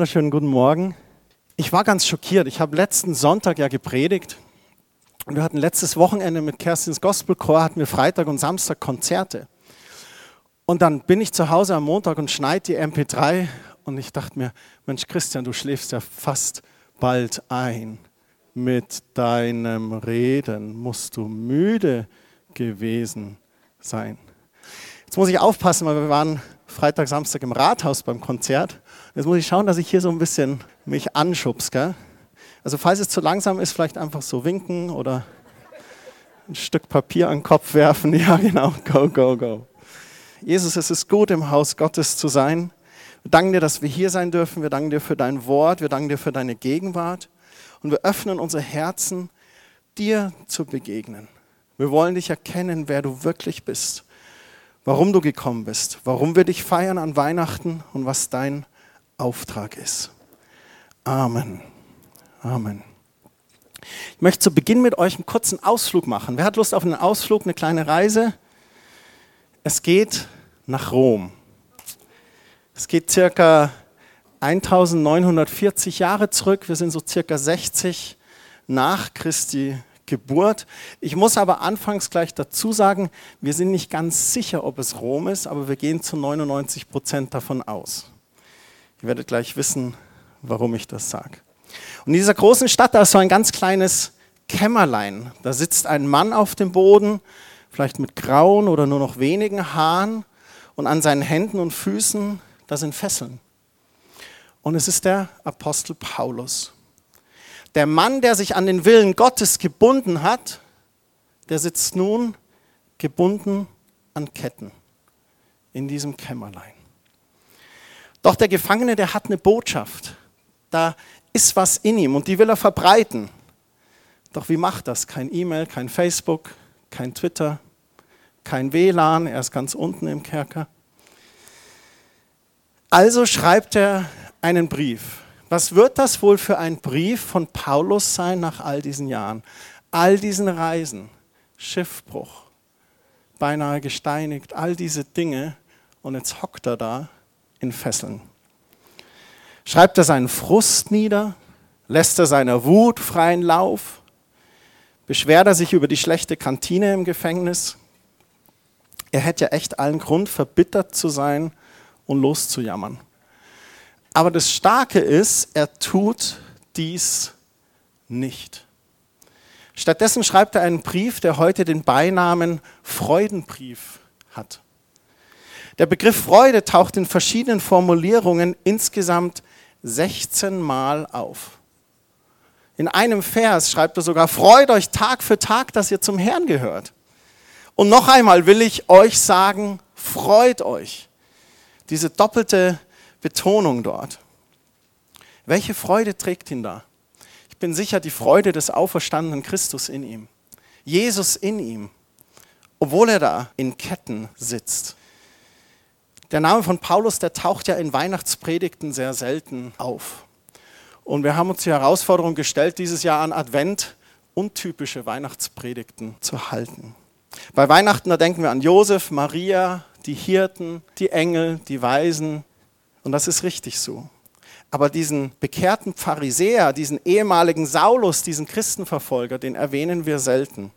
wunderschönen guten Morgen. Ich war ganz schockiert. Ich habe letzten Sonntag ja gepredigt und wir hatten letztes Wochenende mit Kerstins Gospelchor hatten wir Freitag und Samstag Konzerte. Und dann bin ich zu Hause am Montag und schneide die MP3 und ich dachte mir, Mensch Christian, du schläfst ja fast bald ein. Mit deinem Reden musst du müde gewesen sein. Jetzt muss ich aufpassen, weil wir waren Freitag, Samstag im Rathaus beim Konzert. Jetzt muss ich schauen, dass ich hier so ein bisschen mich anschubs. Gell? Also falls es zu langsam ist, vielleicht einfach so winken oder ein Stück Papier an den Kopf werfen. Ja, genau. Go, go, go. Jesus, es ist gut, im Haus Gottes zu sein. Wir danken dir, dass wir hier sein dürfen. Wir danken dir für dein Wort. Wir danken dir für deine Gegenwart. Und wir öffnen unsere Herzen, dir zu begegnen. Wir wollen dich erkennen, wer du wirklich bist warum du gekommen bist, warum wir dich feiern an Weihnachten und was dein Auftrag ist. Amen. Amen. Ich möchte zu Beginn mit euch einen kurzen Ausflug machen. Wer hat Lust auf einen Ausflug, eine kleine Reise? Es geht nach Rom. Es geht circa 1940 Jahre zurück. Wir sind so circa 60 nach Christi Geburt. Ich muss aber anfangs gleich dazu sagen, wir sind nicht ganz sicher, ob es Rom ist, aber wir gehen zu 99 Prozent davon aus. Ihr werdet gleich wissen, warum ich das sage. Und in dieser großen Stadt, da ist so ein ganz kleines Kämmerlein. Da sitzt ein Mann auf dem Boden, vielleicht mit grauen oder nur noch wenigen Haaren und an seinen Händen und Füßen, da sind Fesseln. Und es ist der Apostel Paulus. Der Mann, der sich an den Willen Gottes gebunden hat, der sitzt nun gebunden an Ketten in diesem Kämmerlein. Doch der Gefangene, der hat eine Botschaft. Da ist was in ihm und die will er verbreiten. Doch wie macht das? Kein E-Mail, kein Facebook, kein Twitter, kein WLAN, er ist ganz unten im Kerker. Also schreibt er einen Brief was wird das wohl für ein Brief von Paulus sein nach all diesen Jahren? All diesen Reisen, Schiffbruch, beinahe gesteinigt, all diese Dinge und jetzt hockt er da in Fesseln. Schreibt er seinen Frust nieder? Lässt er seiner Wut freien Lauf? Beschwert er sich über die schlechte Kantine im Gefängnis? Er hätte ja echt allen Grund, verbittert zu sein und loszujammern. Aber das Starke ist, er tut dies nicht. Stattdessen schreibt er einen Brief, der heute den Beinamen Freudenbrief hat. Der Begriff Freude taucht in verschiedenen Formulierungen insgesamt 16 Mal auf. In einem Vers schreibt er sogar, freut euch Tag für Tag, dass ihr zum Herrn gehört. Und noch einmal will ich euch sagen, freut euch. Diese doppelte Betonung dort. Welche Freude trägt ihn da? Ich bin sicher, die Freude des auferstandenen Christus in ihm. Jesus in ihm, obwohl er da in Ketten sitzt. Der Name von Paulus, der taucht ja in Weihnachtspredigten sehr selten auf. Und wir haben uns die Herausforderung gestellt, dieses Jahr an Advent untypische Weihnachtspredigten zu halten. Bei Weihnachten, da denken wir an Josef, Maria, die Hirten, die Engel, die Weisen, und das ist richtig so. Aber diesen bekehrten Pharisäer, diesen ehemaligen Saulus, diesen Christenverfolger, den erwähnen wir selten.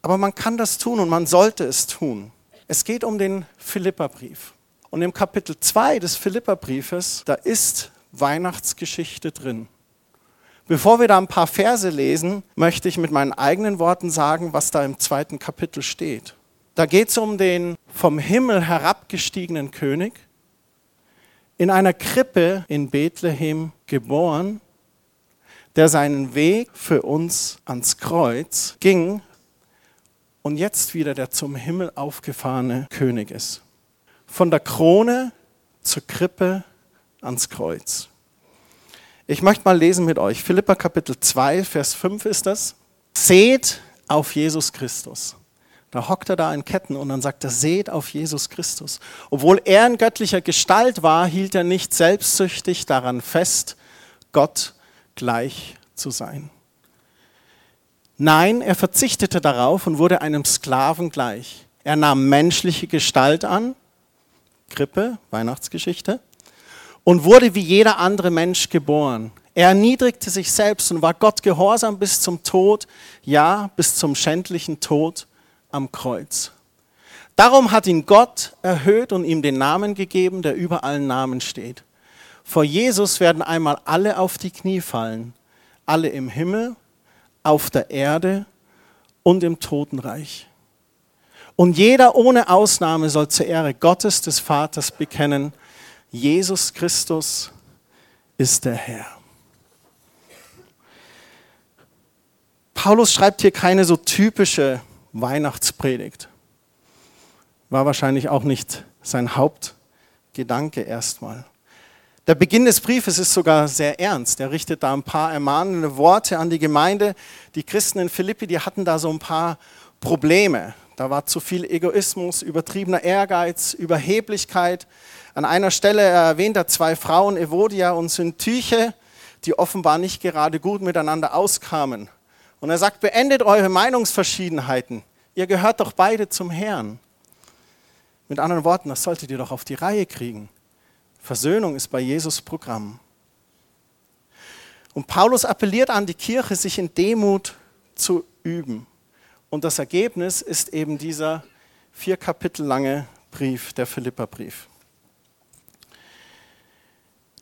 Aber man kann das tun und man sollte es tun. Es geht um den Philipperbrief. Und im Kapitel 2 des Philipperbriefes, da ist Weihnachtsgeschichte drin. Bevor wir da ein paar Verse lesen, möchte ich mit meinen eigenen Worten sagen, was da im zweiten Kapitel steht. Da geht es um den vom Himmel herabgestiegenen König, in einer Krippe in Bethlehem geboren, der seinen Weg für uns ans Kreuz ging und jetzt wieder der zum Himmel aufgefahrene König ist. Von der Krone zur Krippe ans Kreuz. Ich möchte mal lesen mit euch. Philippa Kapitel 2, Vers 5 ist das. Seht auf Jesus Christus da hockt er da in Ketten und dann sagt er, seht auf Jesus Christus. Obwohl er in göttlicher Gestalt war, hielt er nicht selbstsüchtig daran fest, Gott gleich zu sein. Nein, er verzichtete darauf und wurde einem Sklaven gleich. Er nahm menschliche Gestalt an, Krippe, Weihnachtsgeschichte, und wurde wie jeder andere Mensch geboren. Er erniedrigte sich selbst und war Gott gehorsam bis zum Tod, ja, bis zum schändlichen Tod am Kreuz. Darum hat ihn Gott erhöht und ihm den Namen gegeben, der über allen Namen steht. Vor Jesus werden einmal alle auf die Knie fallen, alle im Himmel, auf der Erde und im Totenreich. Und jeder ohne Ausnahme soll zur Ehre Gottes des Vaters bekennen, Jesus Christus ist der Herr. Paulus schreibt hier keine so typische Weihnachtspredigt. War wahrscheinlich auch nicht sein Hauptgedanke erstmal. Der Beginn des Briefes ist sogar sehr ernst. Er richtet da ein paar ermahnende Worte an die Gemeinde. Die Christen in Philippi, die hatten da so ein paar Probleme. Da war zu viel Egoismus, übertriebener Ehrgeiz, Überheblichkeit. An einer Stelle erwähnt er zwei Frauen, Evodia und Syntyche, die offenbar nicht gerade gut miteinander auskamen. Und er sagt, beendet eure Meinungsverschiedenheiten. Ihr gehört doch beide zum Herrn. Mit anderen Worten, das solltet ihr doch auf die Reihe kriegen. Versöhnung ist bei Jesus Programm. Und Paulus appelliert an die Kirche, sich in Demut zu üben. Und das Ergebnis ist eben dieser vier Kapitel lange Brief, der Philipperbrief.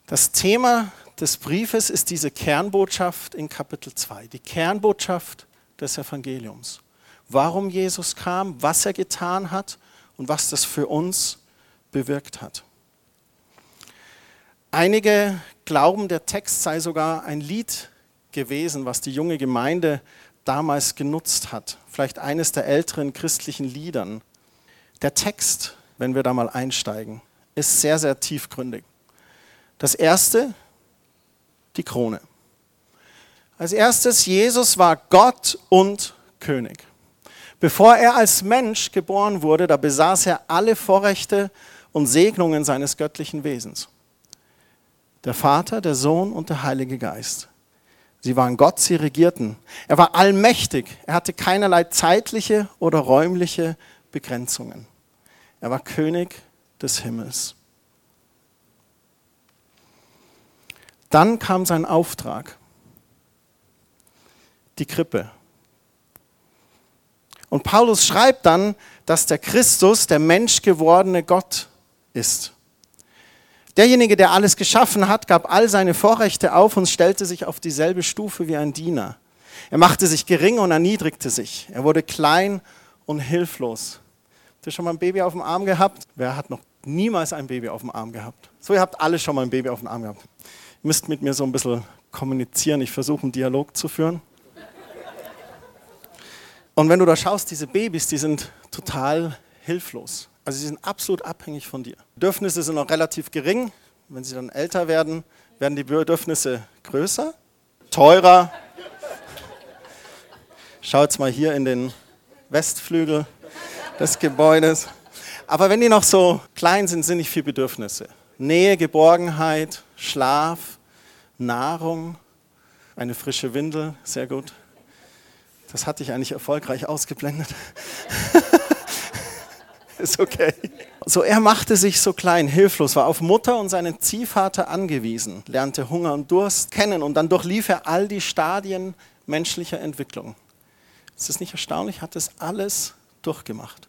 Das Thema des Briefes ist diese Kernbotschaft in Kapitel 2, die Kernbotschaft des Evangeliums. Warum Jesus kam, was er getan hat und was das für uns bewirkt hat. Einige glauben, der Text sei sogar ein Lied gewesen, was die junge Gemeinde damals genutzt hat. Vielleicht eines der älteren christlichen Liedern. Der Text, wenn wir da mal einsteigen, ist sehr, sehr tiefgründig. Das erste, die Krone. Als erstes, Jesus war Gott und König. Bevor er als Mensch geboren wurde, da besaß er alle Vorrechte und Segnungen seines göttlichen Wesens. Der Vater, der Sohn und der Heilige Geist. Sie waren Gott, sie regierten. Er war allmächtig. Er hatte keinerlei zeitliche oder räumliche Begrenzungen. Er war König des Himmels. Dann kam sein Auftrag, die Krippe. Und Paulus schreibt dann, dass der Christus der menschgewordene Gott ist. Derjenige, der alles geschaffen hat, gab all seine Vorrechte auf und stellte sich auf dieselbe Stufe wie ein Diener. Er machte sich gering und erniedrigte sich. Er wurde klein und hilflos. Habt ihr schon mal ein Baby auf dem Arm gehabt? Wer hat noch niemals ein Baby auf dem Arm gehabt? So, ihr habt alle schon mal ein Baby auf dem Arm gehabt. Ihr müsst mit mir so ein bisschen kommunizieren. Ich versuche einen Dialog zu führen. Und wenn du da schaust, diese Babys, die sind total hilflos. Also sie sind absolut abhängig von dir. Bedürfnisse sind noch relativ gering. Wenn sie dann älter werden, werden die Bedürfnisse größer, teurer. Schaut mal hier in den Westflügel des Gebäudes. Aber wenn die noch so klein sind, sind nicht viele Bedürfnisse. Nähe, Geborgenheit, Schlaf, Nahrung, eine frische Windel, sehr gut. Das hatte ich eigentlich erfolgreich ausgeblendet. ist okay. So, er machte sich so klein, hilflos, war auf Mutter und seinen Ziehvater angewiesen, lernte Hunger und Durst kennen und dann durchlief er all die Stadien menschlicher Entwicklung. Ist das nicht erstaunlich? Hat das alles durchgemacht.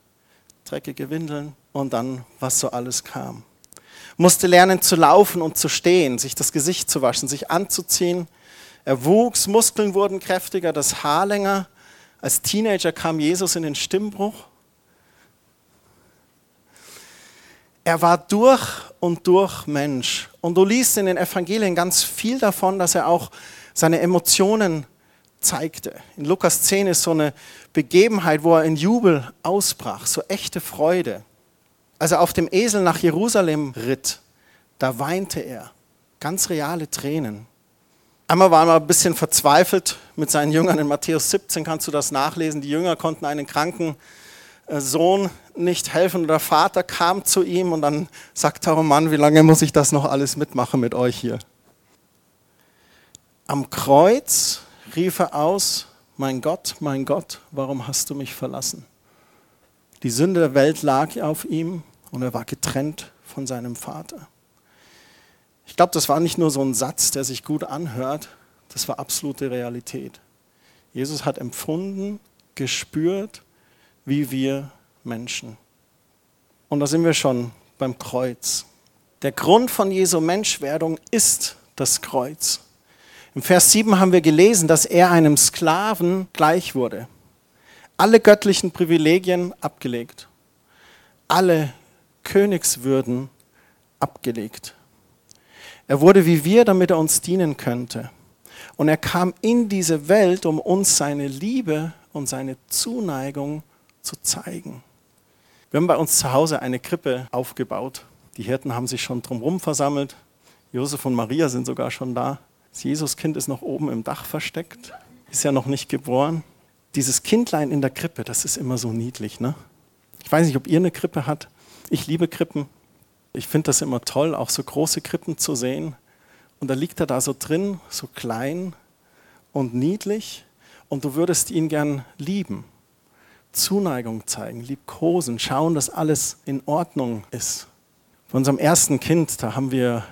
Dreckige Windeln und dann, was so alles kam. Musste lernen zu laufen und zu stehen, sich das Gesicht zu waschen, sich anzuziehen. Er wuchs, Muskeln wurden kräftiger, das Haar länger. Als Teenager kam Jesus in den Stimmbruch Er war durch und durch Mensch. Und du liest in den Evangelien ganz viel davon, dass er auch seine Emotionen zeigte. In Lukas 10 ist so eine Begebenheit, wo er in Jubel ausbrach, so echte Freude. Als er auf dem Esel nach Jerusalem ritt, da weinte er, ganz reale Tränen. Einmal war er ein bisschen verzweifelt mit seinen Jüngern. In Matthäus 17 kannst du das nachlesen. Die Jünger konnten einen kranken Sohn nicht helfen. Der Vater kam zu ihm und dann sagt er, oh Mann, wie lange muss ich das noch alles mitmachen mit euch hier? Am Kreuz rief er aus, mein Gott, mein Gott, warum hast du mich verlassen? Die Sünde der Welt lag auf ihm und er war getrennt von seinem Vater. Ich glaube, das war nicht nur so ein Satz, der sich gut anhört, das war absolute Realität. Jesus hat empfunden, gespürt, wie wir Menschen. Und da sind wir schon beim Kreuz. Der Grund von Jesu Menschwerdung ist das Kreuz. Im Vers 7 haben wir gelesen, dass er einem Sklaven gleich wurde. Alle göttlichen Privilegien abgelegt. Alle Königswürden abgelegt. Er wurde wie wir, damit er uns dienen könnte. Und er kam in diese Welt, um uns seine Liebe und seine Zuneigung zu zeigen. Wir haben bei uns zu Hause eine Krippe aufgebaut. Die Hirten haben sich schon drumherum versammelt. Josef und Maria sind sogar schon da. Das Jesuskind ist noch oben im Dach versteckt, ist ja noch nicht geboren. Dieses Kindlein in der Krippe, das ist immer so niedlich. Ne? Ich weiß nicht, ob ihr eine Krippe habt. Ich liebe Krippen. Ich finde das immer toll, auch so große Krippen zu sehen. Und da liegt er da so drin, so klein und niedlich. Und du würdest ihn gern lieben, Zuneigung zeigen, liebkosen, schauen, dass alles in Ordnung ist. Bei unserem ersten Kind, da haben wir,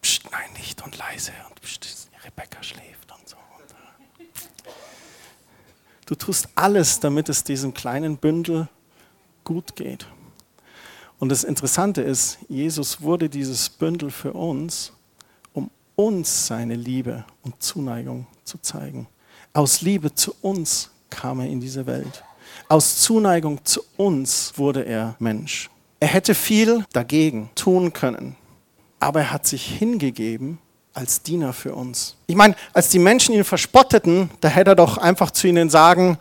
pst, nein, nicht und leise und pst, Rebecca schläft und so. Du tust alles, damit es diesem kleinen Bündel gut geht. Und das Interessante ist, Jesus wurde dieses Bündel für uns, um uns seine Liebe und Zuneigung zu zeigen. Aus Liebe zu uns kam er in diese Welt. Aus Zuneigung zu uns wurde er Mensch. Er hätte viel dagegen tun können, aber er hat sich hingegeben als Diener für uns. Ich meine, als die Menschen ihn verspotteten, da hätte er doch einfach zu ihnen sagen,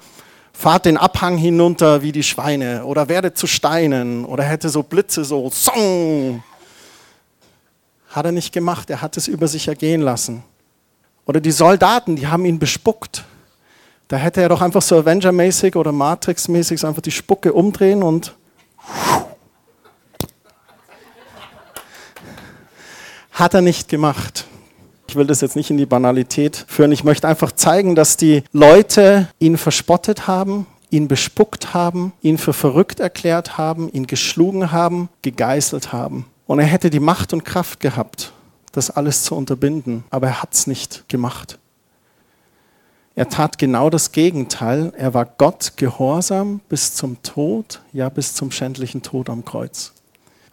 fahrt den Abhang hinunter wie die Schweine oder werdet zu Steinen oder hätte so Blitze so, song. Hat er nicht gemacht, er hat es über sich ergehen lassen. Oder die Soldaten, die haben ihn bespuckt. Da hätte er doch einfach so Avenger-mäßig oder Matrix-mäßig einfach die Spucke umdrehen und Hat er nicht gemacht. Ich will das jetzt nicht in die Banalität führen. Ich möchte einfach zeigen, dass die Leute ihn verspottet haben, ihn bespuckt haben, ihn für verrückt erklärt haben, ihn geschlagen haben, gegeißelt haben. Und er hätte die Macht und Kraft gehabt, das alles zu unterbinden, aber er hat es nicht gemacht. Er tat genau das Gegenteil. Er war Gott gehorsam bis zum Tod, ja bis zum schändlichen Tod am Kreuz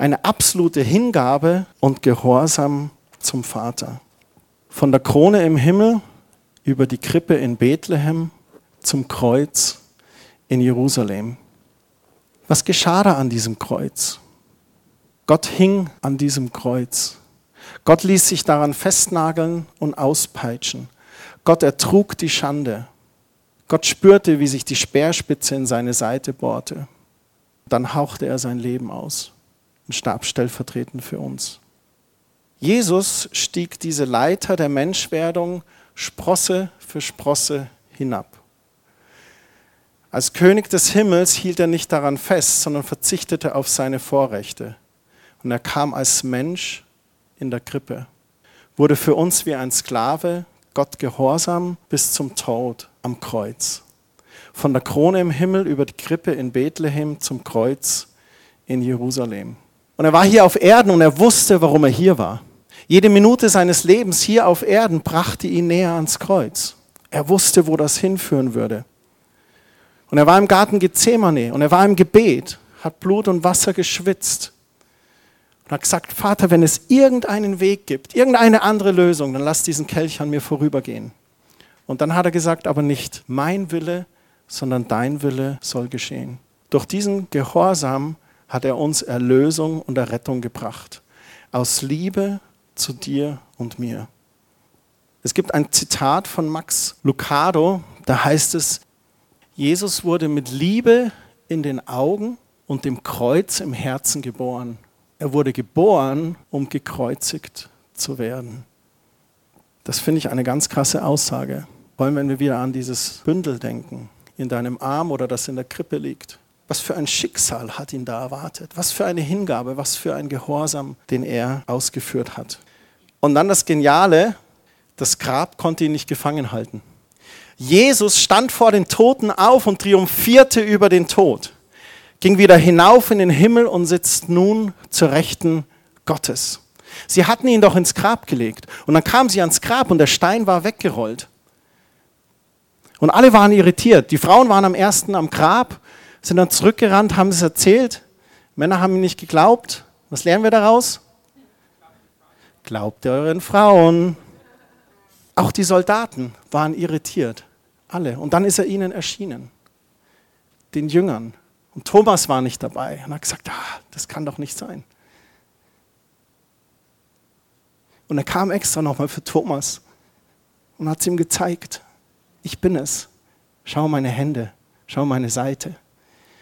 eine absolute Hingabe und Gehorsam zum Vater. Von der Krone im Himmel über die Krippe in Bethlehem zum Kreuz in Jerusalem. Was geschah da an diesem Kreuz? Gott hing an diesem Kreuz. Gott ließ sich daran festnageln und auspeitschen. Gott ertrug die Schande. Gott spürte, wie sich die Speerspitze in seine Seite bohrte. Dann hauchte er sein Leben aus und starb stellvertretend für uns. Jesus stieg diese Leiter der Menschwerdung Sprosse für Sprosse hinab. Als König des Himmels hielt er nicht daran fest, sondern verzichtete auf seine Vorrechte. Und er kam als Mensch in der Krippe, wurde für uns wie ein Sklave, Gott gehorsam bis zum Tod am Kreuz. Von der Krone im Himmel über die Krippe in Bethlehem zum Kreuz in Jerusalem. Und er war hier auf Erden und er wusste, warum er hier war. Jede Minute seines Lebens hier auf Erden brachte ihn näher ans Kreuz. Er wusste, wo das hinführen würde. Und er war im Garten Gethsemane und er war im Gebet, hat Blut und Wasser geschwitzt und hat gesagt, Vater, wenn es irgendeinen Weg gibt, irgendeine andere Lösung, dann lass diesen Kelch an mir vorübergehen. Und dann hat er gesagt, aber nicht mein Wille, sondern dein Wille soll geschehen. Durch diesen Gehorsam hat er uns Erlösung und Errettung gebracht. Aus Liebe zu dir und mir. Es gibt ein Zitat von Max Lucado, da heißt es, Jesus wurde mit Liebe in den Augen und dem Kreuz im Herzen geboren. Er wurde geboren, um gekreuzigt zu werden. Das finde ich eine ganz krasse Aussage. Vor allem, wenn wir wieder an dieses Bündel denken, in deinem Arm oder das in der Krippe liegt. Was für ein Schicksal hat ihn da erwartet? Was für eine Hingabe, was für ein Gehorsam, den er ausgeführt hat. Und dann das Geniale, das Grab konnte ihn nicht gefangen halten. Jesus stand vor den Toten auf und triumphierte über den Tod, ging wieder hinauf in den Himmel und sitzt nun zur Rechten Gottes. Sie hatten ihn doch ins Grab gelegt. Und dann kamen sie ans Grab und der Stein war weggerollt. Und alle waren irritiert. Die Frauen waren am ersten am Grab, sind dann zurückgerannt, haben es erzählt. Männer haben ihm nicht geglaubt. Was lernen wir daraus? Glaubt euren Frauen. Auch die Soldaten waren irritiert. Alle. Und dann ist er ihnen erschienen. Den Jüngern. Und Thomas war nicht dabei und hat gesagt, ah, das kann doch nicht sein. Und er kam extra nochmal für Thomas und hat es ihm gezeigt. Ich bin es. Schau meine Hände, schau meine Seite.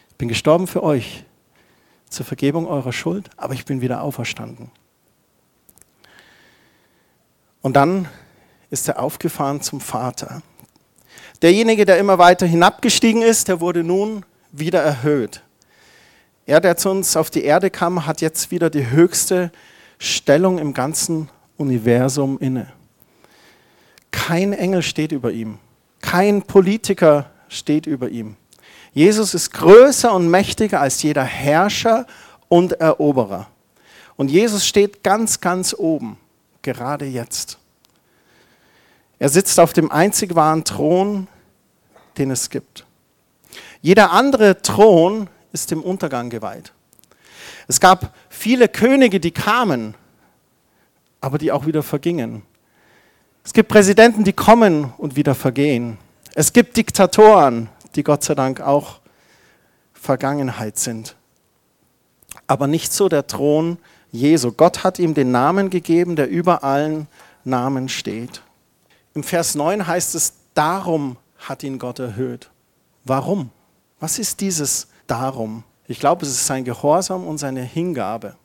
Ich bin gestorben für euch zur Vergebung eurer Schuld, aber ich bin wieder auferstanden. Und dann ist er aufgefahren zum Vater. Derjenige, der immer weiter hinabgestiegen ist, der wurde nun wieder erhöht. Er, der zu uns auf die Erde kam, hat jetzt wieder die höchste Stellung im ganzen Universum inne. Kein Engel steht über ihm. Kein Politiker steht über ihm. Jesus ist größer und mächtiger als jeder Herrscher und Eroberer. Und Jesus steht ganz, ganz oben, gerade jetzt. Er sitzt auf dem einzig wahren Thron, den es gibt. Jeder andere Thron ist dem Untergang geweiht. Es gab viele Könige, die kamen, aber die auch wieder vergingen. Es gibt Präsidenten, die kommen und wieder vergehen. Es gibt Diktatoren, die Gott sei Dank auch Vergangenheit sind. Aber nicht so der Thron Jesu. Gott hat ihm den Namen gegeben, der über allen Namen steht. Im Vers 9 heißt es, darum hat ihn Gott erhöht. Warum? Was ist dieses darum? Ich glaube, es ist sein Gehorsam und seine Hingabe.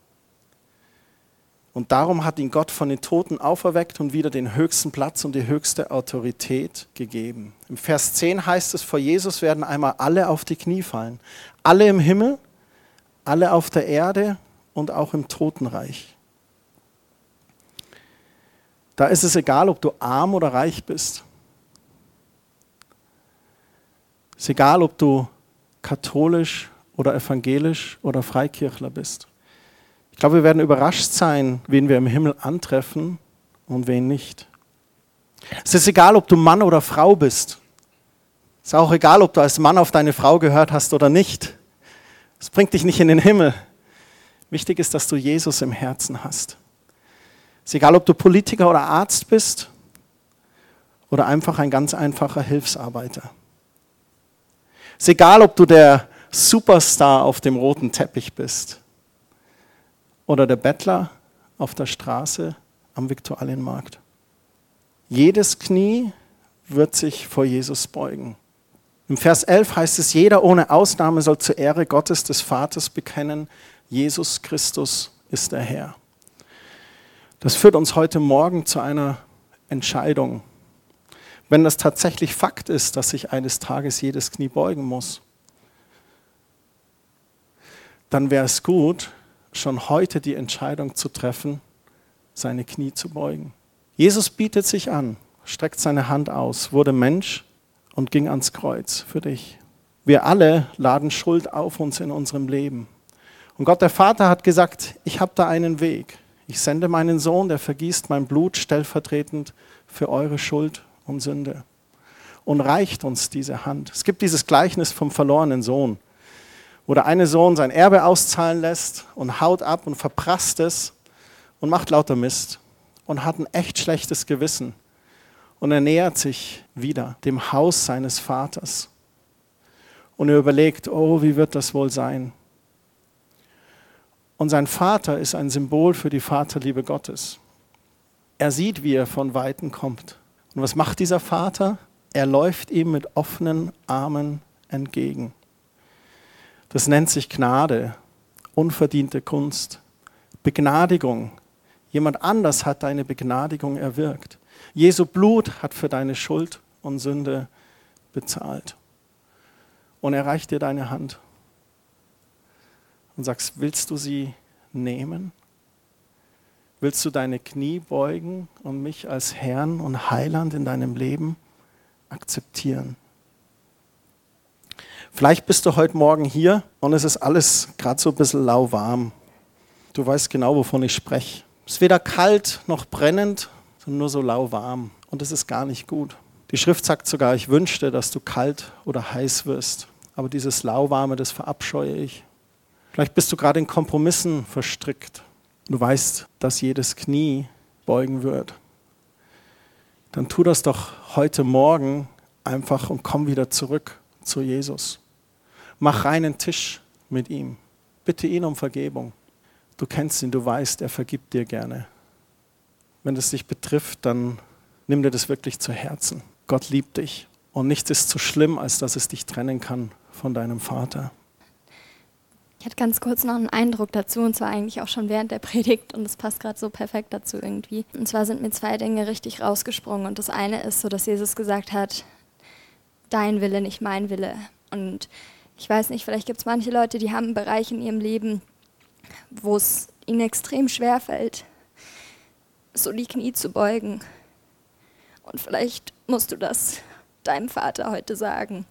Und darum hat ihn Gott von den Toten auferweckt und wieder den höchsten Platz und die höchste Autorität gegeben. Im Vers 10 heißt es, vor Jesus werden einmal alle auf die Knie fallen. Alle im Himmel, alle auf der Erde und auch im Totenreich. Da ist es egal, ob du arm oder reich bist. Es ist egal, ob du katholisch oder evangelisch oder Freikirchler bist. Ich glaube, wir werden überrascht sein, wen wir im Himmel antreffen und wen nicht. Es ist egal, ob du Mann oder Frau bist. Es ist auch egal, ob du als Mann auf deine Frau gehört hast oder nicht. Es bringt dich nicht in den Himmel. Wichtig ist, dass du Jesus im Herzen hast. Es ist egal, ob du Politiker oder Arzt bist oder einfach ein ganz einfacher Hilfsarbeiter. Ist egal, ob du der Superstar auf dem roten Teppich bist oder der Bettler auf der Straße am Viktualienmarkt. Jedes Knie wird sich vor Jesus beugen. Im Vers 11 heißt es, jeder ohne Ausnahme soll zur Ehre Gottes des Vaters bekennen, Jesus Christus ist der Herr. Das führt uns heute Morgen zu einer Entscheidung. Wenn das tatsächlich Fakt ist, dass sich eines Tages jedes Knie beugen muss, dann wäre es gut, schon heute die Entscheidung zu treffen, seine Knie zu beugen. Jesus bietet sich an, streckt seine Hand aus, wurde Mensch und ging ans Kreuz für dich. Wir alle laden Schuld auf uns in unserem Leben. Und Gott der Vater hat gesagt, ich habe da einen Weg. Ich sende meinen Sohn, der vergießt mein Blut stellvertretend für eure Schuld und Sünde. Und reicht uns diese Hand. Es gibt dieses Gleichnis vom verlorenen Sohn wo der eine Sohn sein Erbe auszahlen lässt und haut ab und verprasst es und macht lauter Mist und hat ein echt schlechtes Gewissen. Und er nähert sich wieder dem Haus seines Vaters. Und er überlegt, oh, wie wird das wohl sein? Und sein Vater ist ein Symbol für die Vaterliebe Gottes. Er sieht, wie er von Weitem kommt. Und was macht dieser Vater? Er läuft ihm mit offenen Armen entgegen. Das nennt sich Gnade, unverdiente Kunst, Begnadigung. Jemand anders hat deine Begnadigung erwirkt. Jesu Blut hat für deine Schuld und Sünde bezahlt. Und er reicht dir deine Hand und sagst, willst du sie nehmen? Willst du deine Knie beugen und mich als Herrn und Heiland in deinem Leben akzeptieren? Vielleicht bist du heute Morgen hier und es ist alles gerade so ein bisschen lauwarm. Du weißt genau, wovon ich spreche. Es ist weder kalt noch brennend, sondern nur so lauwarm. Und es ist gar nicht gut. Die Schrift sagt sogar, ich wünschte, dass du kalt oder heiß wirst. Aber dieses Lauwarme, das verabscheue ich. Vielleicht bist du gerade in Kompromissen verstrickt. Du weißt, dass jedes Knie beugen wird. Dann tu das doch heute Morgen einfach und komm wieder zurück zu Jesus. Mach reinen Tisch mit ihm. Bitte ihn um Vergebung. Du kennst ihn, du weißt, er vergibt dir gerne. Wenn es dich betrifft, dann nimm dir das wirklich zu Herzen. Gott liebt dich und nichts ist so schlimm, als dass es dich trennen kann von deinem Vater. Ich hatte ganz kurz noch einen Eindruck dazu, und zwar eigentlich auch schon während der Predigt, und es passt gerade so perfekt dazu irgendwie. Und zwar sind mir zwei Dinge richtig rausgesprungen. Und das eine ist so, dass Jesus gesagt hat, dein Wille, nicht mein Wille. Und ich weiß nicht, vielleicht gibt es manche Leute, die haben einen Bereich in ihrem Leben, wo es ihnen extrem schwer fällt, so die Knie zu beugen. Und vielleicht musst du das deinem Vater heute sagen.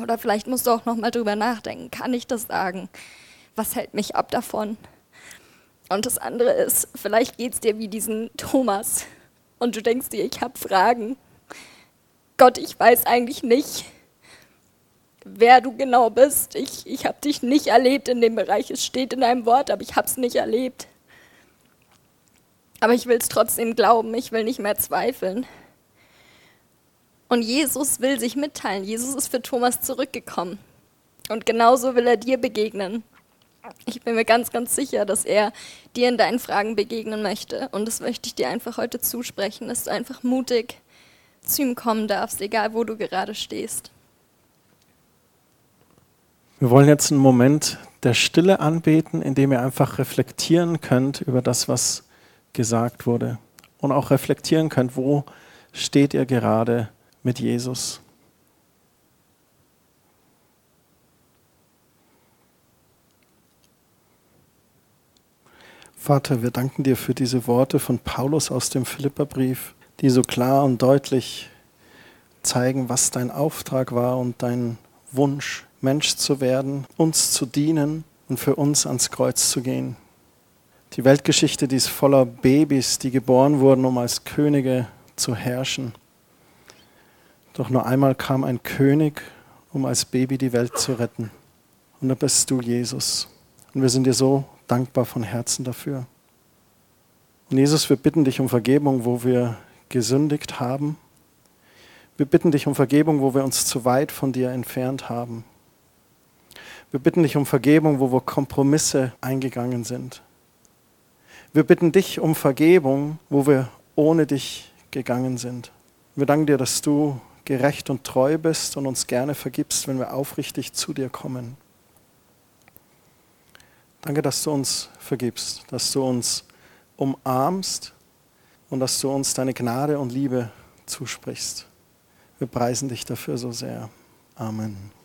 Oder vielleicht musst du auch noch mal drüber nachdenken, kann ich das sagen? Was hält mich ab davon? Und das andere ist, vielleicht geht es dir wie diesen Thomas und du denkst dir, ich habe Fragen. Gott, ich weiß eigentlich nicht, wer du genau bist. Ich, ich habe dich nicht erlebt in dem Bereich. Es steht in einem Wort, aber ich habe es nicht erlebt. Aber ich will es trotzdem glauben. Ich will nicht mehr zweifeln. Und Jesus will sich mitteilen. Jesus ist für Thomas zurückgekommen. Und genauso will er dir begegnen. Ich bin mir ganz, ganz sicher, dass er dir in deinen Fragen begegnen möchte. Und das möchte ich dir einfach heute zusprechen, dass du einfach mutig zu ihm kommen darfst, egal wo du gerade stehst. Wir wollen jetzt einen Moment der Stille anbeten, in dem ihr einfach reflektieren könnt über das, was gesagt wurde. Und auch reflektieren könnt, wo steht ihr gerade mit Jesus. Vater, wir danken dir für diese Worte von Paulus aus dem Philipperbrief, die so klar und deutlich zeigen, was dein Auftrag war und dein Wunsch, Mensch zu werden, uns zu dienen und für uns ans Kreuz zu gehen. Die Weltgeschichte, die ist voller Babys, die geboren wurden, um als Könige zu herrschen. Doch nur einmal kam ein König, um als Baby die Welt zu retten. Und da bist du, Jesus. Und wir sind dir so dankbar von Herzen dafür. Und Jesus, wir bitten dich um Vergebung, wo wir gesündigt haben. Wir bitten dich um Vergebung, wo wir uns zu weit von dir entfernt haben. Wir bitten dich um Vergebung, wo wir Kompromisse eingegangen sind. Wir bitten dich um Vergebung, wo wir ohne dich gegangen sind. Wir danken dir, dass du gerecht und treu bist und uns gerne vergibst, wenn wir aufrichtig zu dir kommen. Danke, dass du uns vergibst, dass du uns umarmst und dass du uns deine Gnade und Liebe zusprichst. Wir preisen dich dafür so sehr. Amen.